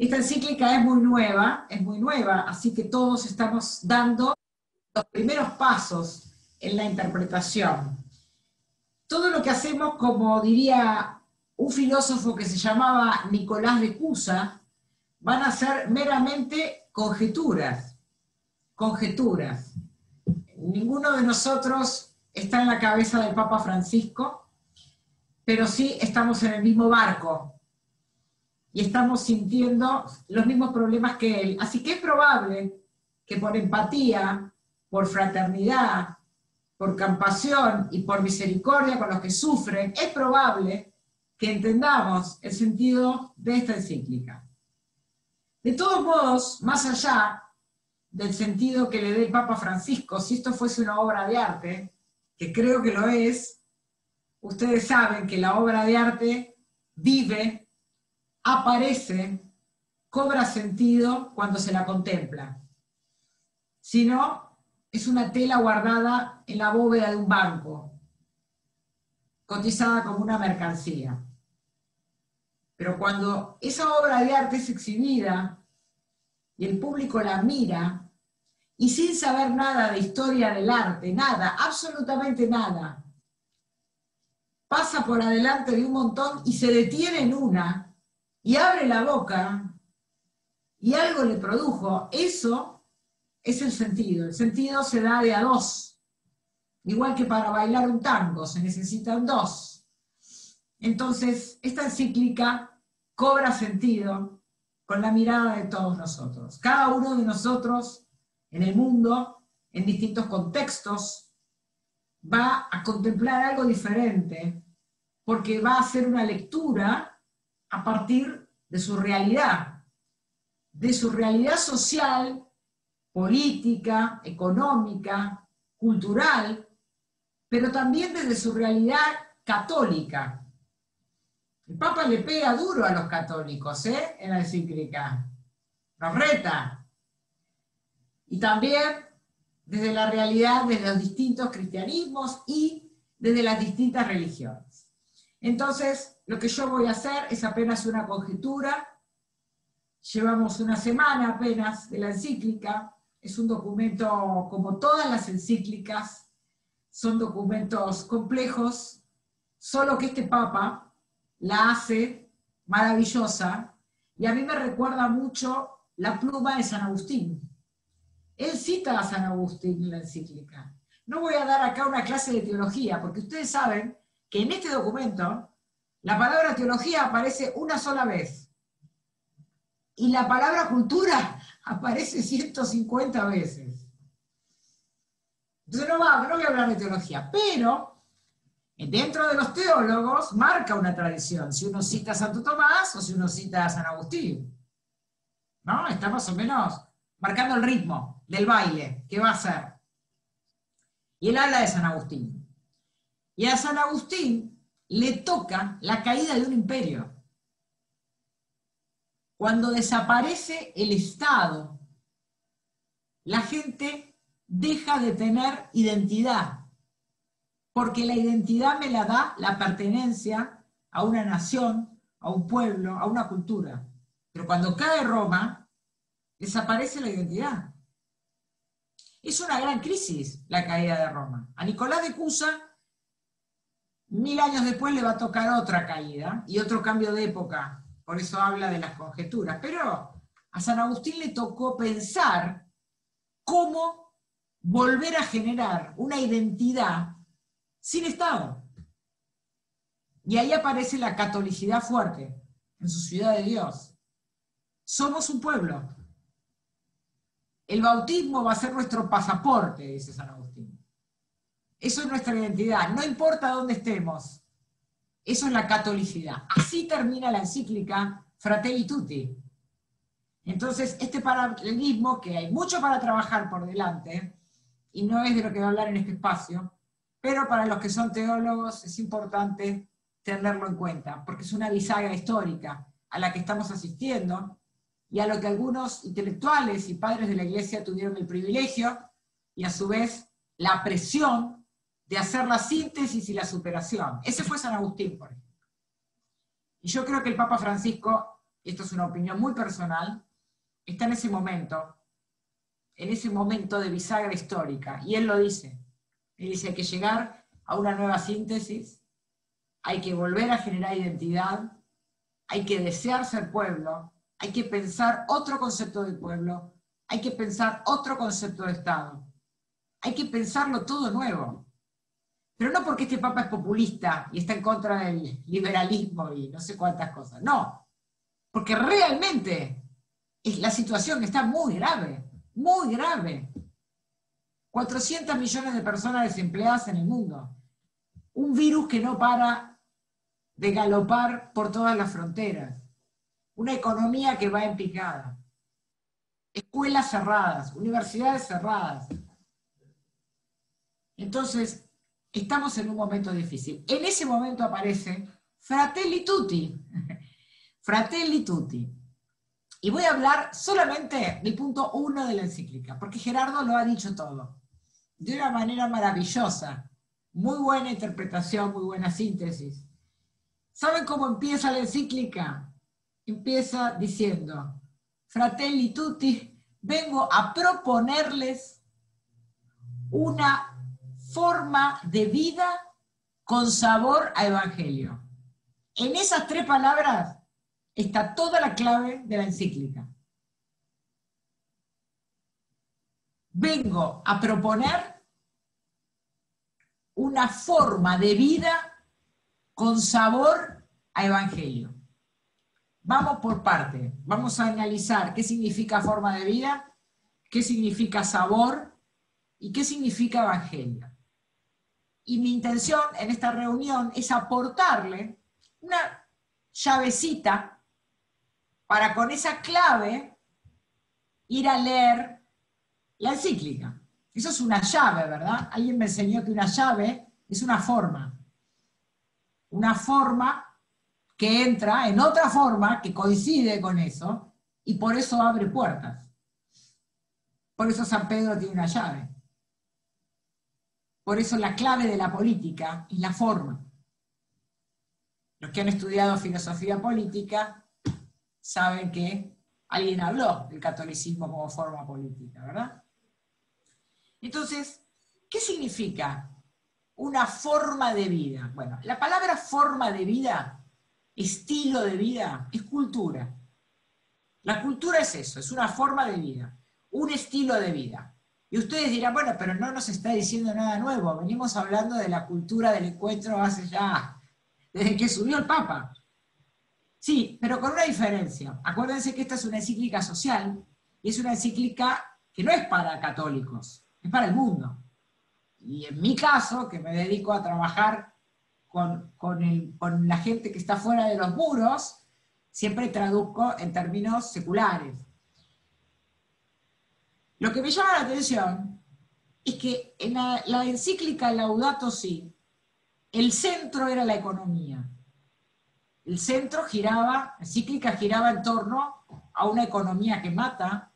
Esta encíclica es muy nueva, es muy nueva, así que todos estamos dando los primeros pasos en la interpretación. Todo lo que hacemos, como diría un filósofo que se llamaba Nicolás de Cusa, van a ser meramente conjeturas, conjeturas. Ninguno de nosotros está en la cabeza del Papa Francisco, pero sí estamos en el mismo barco y estamos sintiendo los mismos problemas que él. Así que es probable que por empatía, por fraternidad, por compasión y por misericordia con los que sufren, es probable que entendamos el sentido de esta encíclica. De todos modos, más allá del sentido que le dé el Papa Francisco, si esto fuese una obra de arte, que creo que lo es, ustedes saben que la obra de arte vive, aparece, cobra sentido cuando se la contempla. Si no, es una tela guardada en la bóveda de un banco, cotizada como una mercancía. Pero cuando esa obra de arte es exhibida y el público la mira, y sin saber nada de historia del arte, nada, absolutamente nada, pasa por adelante de un montón y se detiene en una y abre la boca y algo le produjo, eso es el sentido. El sentido se da de a dos. Igual que para bailar un tango se necesitan dos. Entonces, esta encíclica cobra sentido con la mirada de todos nosotros. Cada uno de nosotros en el mundo, en distintos contextos, va a contemplar algo diferente, porque va a hacer una lectura a partir de su realidad, de su realidad social, política, económica, cultural, pero también desde su realidad católica. El Papa le pega duro a los católicos, ¿eh? En la encíclica. Los reta y también desde la realidad de los distintos cristianismos y desde las distintas religiones. Entonces, lo que yo voy a hacer es apenas una conjetura. Llevamos una semana apenas de la encíclica. Es un documento, como todas las encíclicas, son documentos complejos, solo que este Papa la hace maravillosa y a mí me recuerda mucho la pluma de San Agustín. Él cita a San Agustín en la encíclica. No voy a dar acá una clase de teología, porque ustedes saben que en este documento la palabra teología aparece una sola vez. Y la palabra cultura aparece 150 veces. Entonces no, va, no voy a hablar de teología, pero dentro de los teólogos marca una tradición, si uno cita a Santo Tomás o si uno cita a San Agustín. ¿No? Está más o menos marcando el ritmo del baile que va a ser. Y él habla de San Agustín. Y a San Agustín le toca la caída de un imperio. Cuando desaparece el Estado, la gente deja de tener identidad, porque la identidad me la da la pertenencia a una nación, a un pueblo, a una cultura. Pero cuando cae Roma, desaparece la identidad. Es una gran crisis la caída de Roma. A Nicolás de Cusa, mil años después le va a tocar otra caída y otro cambio de época. Por eso habla de las conjeturas. Pero a San Agustín le tocó pensar cómo volver a generar una identidad sin Estado. Y ahí aparece la catolicidad fuerte en su ciudad de Dios. Somos un pueblo, el bautismo va a ser nuestro pasaporte, dice San Agustín. Eso es nuestra identidad, no importa dónde estemos. Eso es la catolicidad. Así termina la encíclica Fratelli Tutti. Entonces, este paralelismo, que hay mucho para trabajar por delante, y no es de lo que voy a hablar en este espacio, pero para los que son teólogos es importante tenerlo en cuenta, porque es una bisagra histórica a la que estamos asistiendo, y a lo que algunos intelectuales y padres de la iglesia tuvieron el privilegio y a su vez la presión de hacer la síntesis y la superación. Ese fue San Agustín, por ejemplo. Y yo creo que el Papa Francisco esto es una opinión muy personal, está en ese momento, en ese momento de bisagra histórica, y él lo dice. Él dice, que llegar a una nueva síntesis, hay que volver a generar identidad, hay que desear ser pueblo, hay que pensar otro concepto de pueblo, hay que pensar otro concepto de Estado, hay que pensarlo todo nuevo. Pero no porque este Papa es populista y está en contra del liberalismo y no sé cuántas cosas, no, porque realmente la situación está muy grave, muy grave. 400 millones de personas desempleadas en el mundo. Un virus que no para de galopar por todas las fronteras. Una economía que va en picada. Escuelas cerradas, universidades cerradas. Entonces, estamos en un momento difícil. En ese momento aparece Fratelli Tutti. Fratelli Tutti. Y voy a hablar solamente del punto uno de la encíclica, porque Gerardo lo ha dicho todo, de una manera maravillosa, muy buena interpretación, muy buena síntesis. ¿Saben cómo empieza la encíclica? Empieza diciendo, Fratelli Tutti, vengo a proponerles una forma de vida con sabor a evangelio. En esas tres palabras está toda la clave de la encíclica. Vengo a proponer una forma de vida con sabor a evangelio. Vamos por parte, vamos a analizar qué significa forma de vida, qué significa sabor y qué significa evangelio. Y mi intención en esta reunión es aportarle una llavecita para con esa clave ir a leer la encíclica. Eso es una llave, ¿verdad? Alguien me enseñó que una llave es una forma. Una forma que entra en otra forma que coincide con eso y por eso abre puertas. Por eso San Pedro tiene una llave. Por eso la clave de la política es la forma. Los que han estudiado filosofía política saben que alguien habló del catolicismo como forma política, ¿verdad? Entonces, ¿qué significa una forma de vida? Bueno, la palabra forma de vida, estilo de vida, es cultura. La cultura es eso, es una forma de vida, un estilo de vida. Y ustedes dirán, bueno, pero no nos está diciendo nada nuevo, venimos hablando de la cultura del encuentro hace ya, desde que subió el Papa. Sí, pero con una diferencia. Acuérdense que esta es una encíclica social y es una encíclica que no es para católicos, es para el mundo. Y en mi caso, que me dedico a trabajar con, la gente que está fuera de los muros, siempre traduzco en términos seculares. Lo que me llama la atención es que en la, encíclica Laudato Si, el centro era la economía el centro giraba, la cíclica giraba en torno a una economía que mata,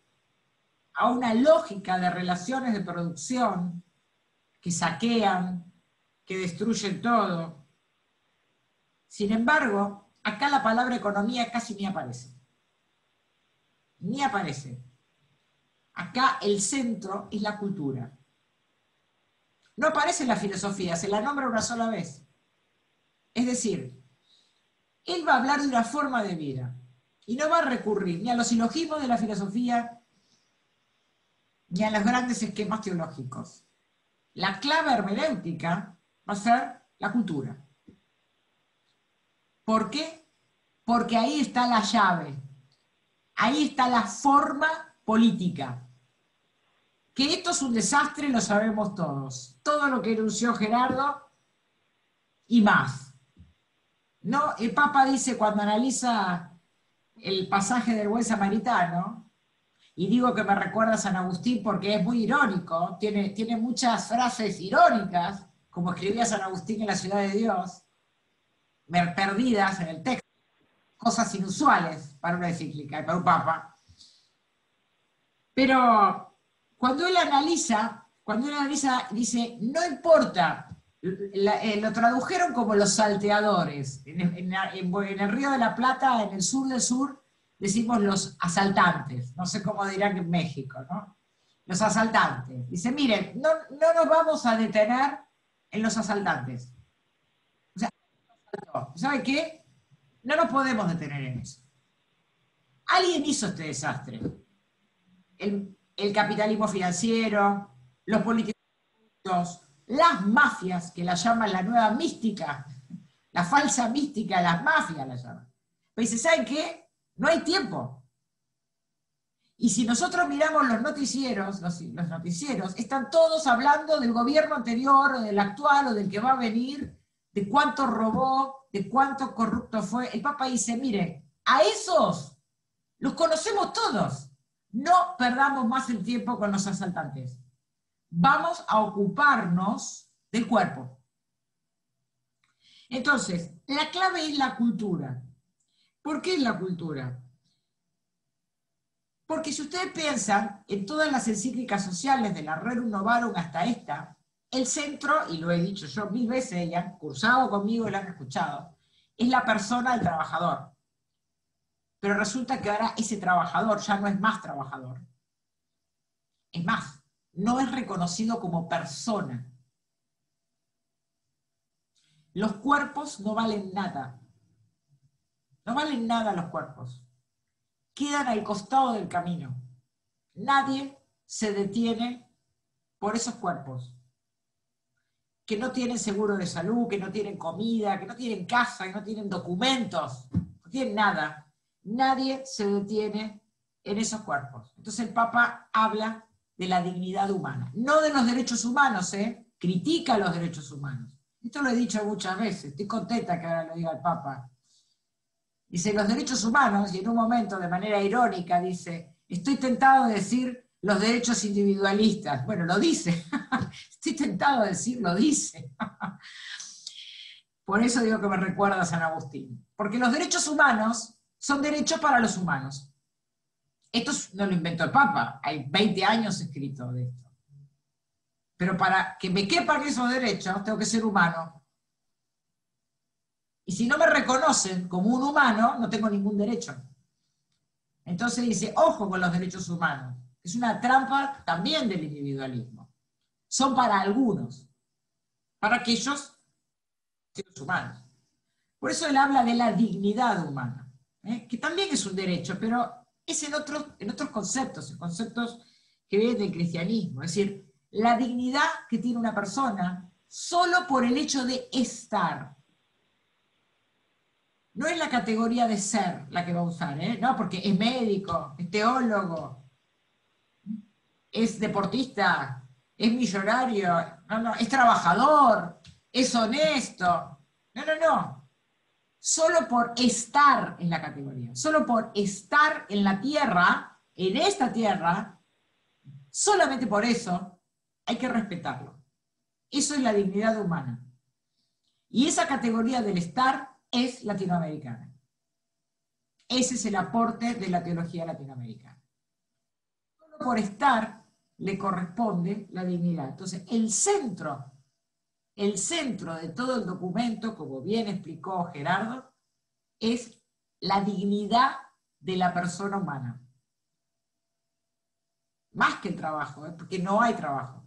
a una lógica de relaciones de producción que saquean, que destruyen todo. Sin embargo, acá la palabra economía casi ni aparece. Ni aparece. Acá el centro es la cultura. No aparece la filosofía, se la nombra una sola vez. Es decir, él va a hablar de una forma de vida y no va a recurrir ni a los silogismos de la filosofía ni a los grandes esquemas teológicos. La clave hermenéutica va a ser la cultura. ¿Por qué? Porque ahí está la llave, ahí está la forma política. Que esto es un desastre lo sabemos todos. Todo lo que enunció Gerardo y más. No, el Papa dice cuando analiza el pasaje del buen samaritano, y digo que me recuerda a San Agustín porque es muy irónico, tiene, tiene muchas frases irónicas, como escribía San Agustín en la ciudad de Dios, perdidas en el texto, cosas inusuales para una encíclica y para un papa. Pero cuando él analiza, cuando él analiza, dice, no importa eh, lo tradujeron como los salteadores. En, el Río de la Plata, en el sur del sur, decimos los asaltantes, no sé cómo dirán en México, ¿no? Los asaltantes. Dice, miren, no, no nos vamos a detener en los asaltantes. O sea, ¿sabe qué? No nos podemos detener en eso. Alguien hizo este desastre. El, el capitalismo financiero, los políticos, las mafias, que la llaman la nueva mística, la falsa mística, las mafias la llaman. Pero dice, ¿saben qué? No hay tiempo. Y si nosotros miramos los noticieros, los, los, noticieros, están todos hablando del gobierno anterior, o del actual, o del que va a venir, de cuánto robó, de cuánto corrupto fue. El Papa dice, mire, a esos los conocemos todos. No perdamos más el tiempo con los asaltantes. Vamos a ocuparnos del cuerpo. Entonces, la clave es la cultura. ¿Por qué es la cultura? Porque si ustedes piensan en todas las encíclicas sociales de la Rerum Novarum hasta esta, el centro, y lo he dicho yo mil veces, y han cursado conmigo y lo han escuchado, es la persona del trabajador. Pero resulta que ahora ese trabajador ya no es más trabajador. Es más, no es reconocido como persona. Los cuerpos no valen nada. No valen nada los cuerpos. Quedan al costado del camino. Nadie se detiene por esos cuerpos. Que no tienen seguro de salud, que no tienen comida, que no tienen casa, que no tienen documentos, no tienen nada. Nadie se detiene en esos cuerpos. Entonces el Papa habla de la dignidad humana, no de los derechos humanos, ¿eh? critica los derechos humanos. Esto lo he dicho muchas veces, estoy contenta que ahora lo diga el Papa. Dice, los derechos humanos, y en un momento de manera irónica dice, estoy tentado de decir los derechos individualistas. Bueno, lo dice, estoy tentado de decir, lo dice. Por eso digo que me recuerda a San Agustín. Porque los derechos humanos son derechos para los humanos. Esto no lo inventó el Papa, hay 20 años escrito de esto. Pero para que me quepan esos derechos, tengo que ser humano. Y si no me reconocen como un humano, no tengo ningún derecho. Entonces dice, ojo con los derechos humanos. Es una trampa también del individualismo. Son para algunos, para aquellos seres humanos. Por eso él habla de la dignidad humana, ¿eh? que también es un derecho, pero es en otros, en otros conceptos, en conceptos que vienen del cristianismo. Es decir, la dignidad que tiene una persona solo por el hecho de estar. No es la categoría de ser la que va a usar, ¿eh? no, porque es médico, es teólogo, es deportista, es millonario, no, no, es trabajador, es honesto. No, no, no. Solo por estar en la categoría, solo por estar en la tierra, en esta tierra, solamente por eso hay que respetarlo. Eso es la dignidad humana. Y esa categoría del estar es latinoamericana. Ese es el aporte de la teología latinoamericana. Solo por estar le corresponde la dignidad. Entonces, el centro, el centro de todo el documento, como bien explicó Gerardo, es la dignidad de la persona humana. Más que el trabajo, ¿eh? porque no hay trabajo.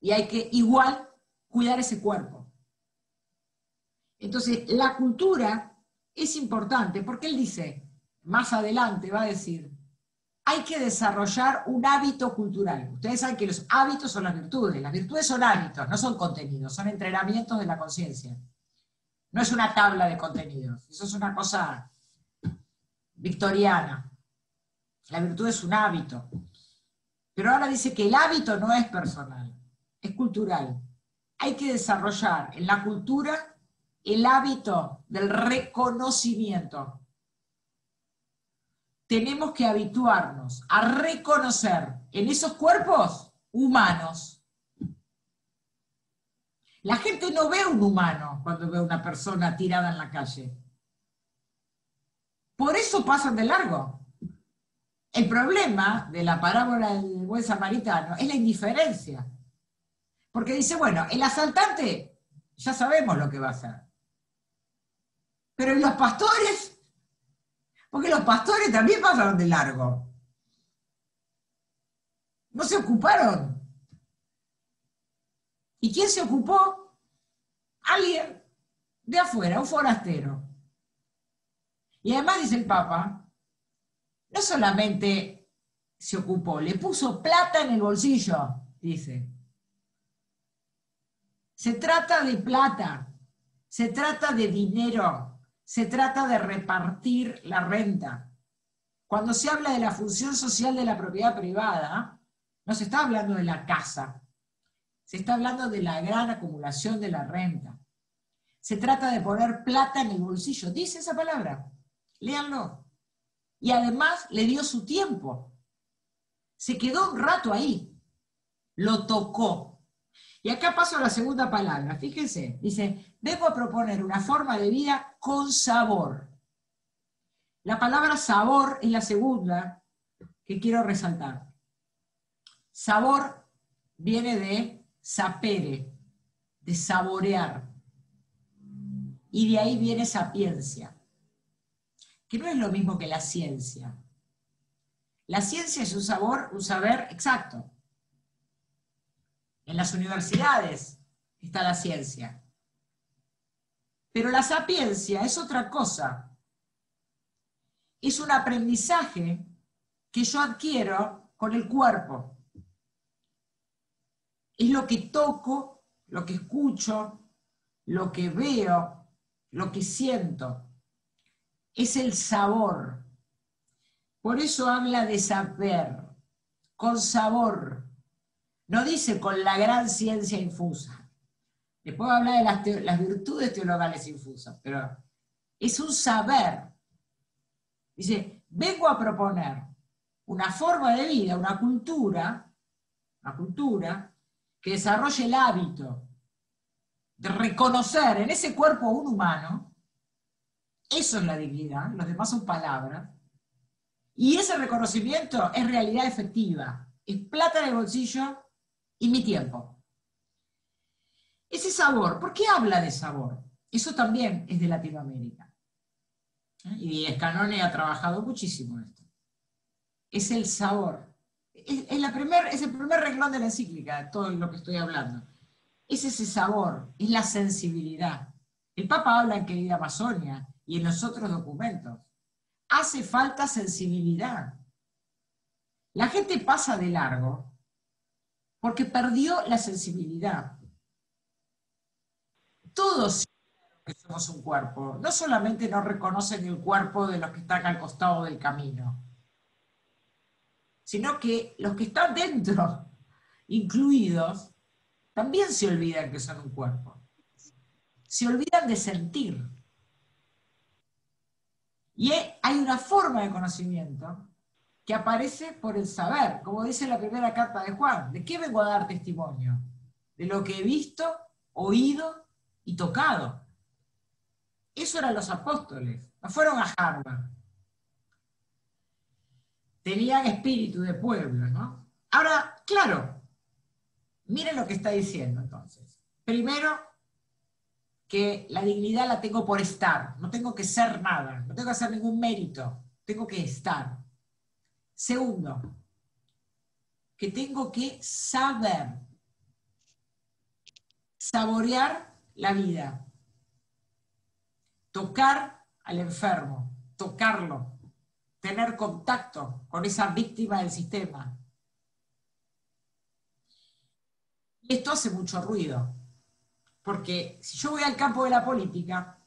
Y hay que igual cuidar ese cuerpo. Entonces, la cultura es importante porque él dice, más adelante va a decir, hay que desarrollar un hábito cultural. Ustedes saben que los hábitos son las virtudes, las virtudes son hábitos, no son contenidos, son entrenamientos de la conciencia. No es una tabla de contenidos, eso es una cosa victoriana. La virtud es un hábito. Pero ahora dice que el hábito no es personal, es cultural. Hay que desarrollar en la cultura el hábito del reconocimiento. Tenemos que habituarnos a reconocer en esos cuerpos humanos. La gente no ve un humano cuando ve a una persona tirada en la calle. Por eso pasan de largo. El problema de la parábola del buen samaritano es la indiferencia. Porque dice, bueno, el asaltante ya sabemos lo que va a hacer. Pero los pastores? Porque los pastores también pasaron de largo. No se ocuparon. ¿Y quién se ocupó? Alguien de afuera, un forastero. Y además dice el Papa, no solamente se ocupó, le puso plata en el bolsillo, dice. Se trata de plata, se trata de dinero, se trata de repartir la renta. Cuando se habla de la función social de la propiedad privada, no se está hablando de la casa, se está hablando de la gran acumulación de la renta. Se trata de poner plata en el bolsillo. Dice esa palabra. Léanlo. Y además le dio su tiempo. Se quedó un rato ahí. Lo tocó. Y acá paso a la segunda palabra. Fíjense. Dice, vengo a proponer una forma de vida con sabor. La palabra sabor es la segunda que quiero resaltar. Sabor viene de sapere, de saborear. Y de ahí viene sapiencia, que no es lo mismo que la ciencia. La ciencia es un sabor, un saber exacto. En las universidades está la ciencia. Pero la sapiencia es otra cosa. Es un aprendizaje que yo adquiero con el cuerpo es lo que toco, lo que escucho, lo que veo, lo que siento. Es el sabor. Por eso habla de saber, con sabor. No dice con la gran ciencia infusa. Después habla de las, virtudes teologales infusas, pero es un saber. Dice, vengo a proponer una forma de vida, una cultura, una cultura que desarrolle el hábito de reconocer en ese cuerpo un humano, eso es la dignidad, los demás son palabras, y ese reconocimiento es realidad efectiva, es plata en el bolsillo y mi tiempo. Ese sabor, ¿por qué habla de sabor? Eso también es de Latinoamérica. Y Escanone ha trabajado muchísimo en esto. Es el sabor es, la primer, es el primer renglón de la encíclica, todo lo que estoy hablando. Es ese sabor, es la sensibilidad. El Papa habla en Querida Amazonia y en los otros documentos. Hace falta sensibilidad. La gente pasa de largo porque perdió la sensibilidad. Todos que somos un cuerpo, no solamente no reconocen el cuerpo de los que están al costado del camino, sino que los que están dentro, incluidos, también se olvidan que son un cuerpo. Se olvidan de sentir. Y hay una forma de conocimiento que aparece por el saber, como dice la primera carta de Juan. ¿De qué vengo a dar testimonio? De lo que he visto, oído y tocado. Eso eran los apóstoles, no fueron a Harvard tenían espíritu de pueblo, ¿no? Ahora, claro, miren lo que está diciendo entonces. Primero, que la dignidad la tengo por estar, no tengo que ser nada, no tengo que hacer ningún mérito, tengo que estar. Segundo, que tengo que saber, saborear la vida, tocar al enfermo, tocarlo, tener contacto con esa víctima del sistema. Y esto hace mucho ruido, porque si yo voy al campo de la política,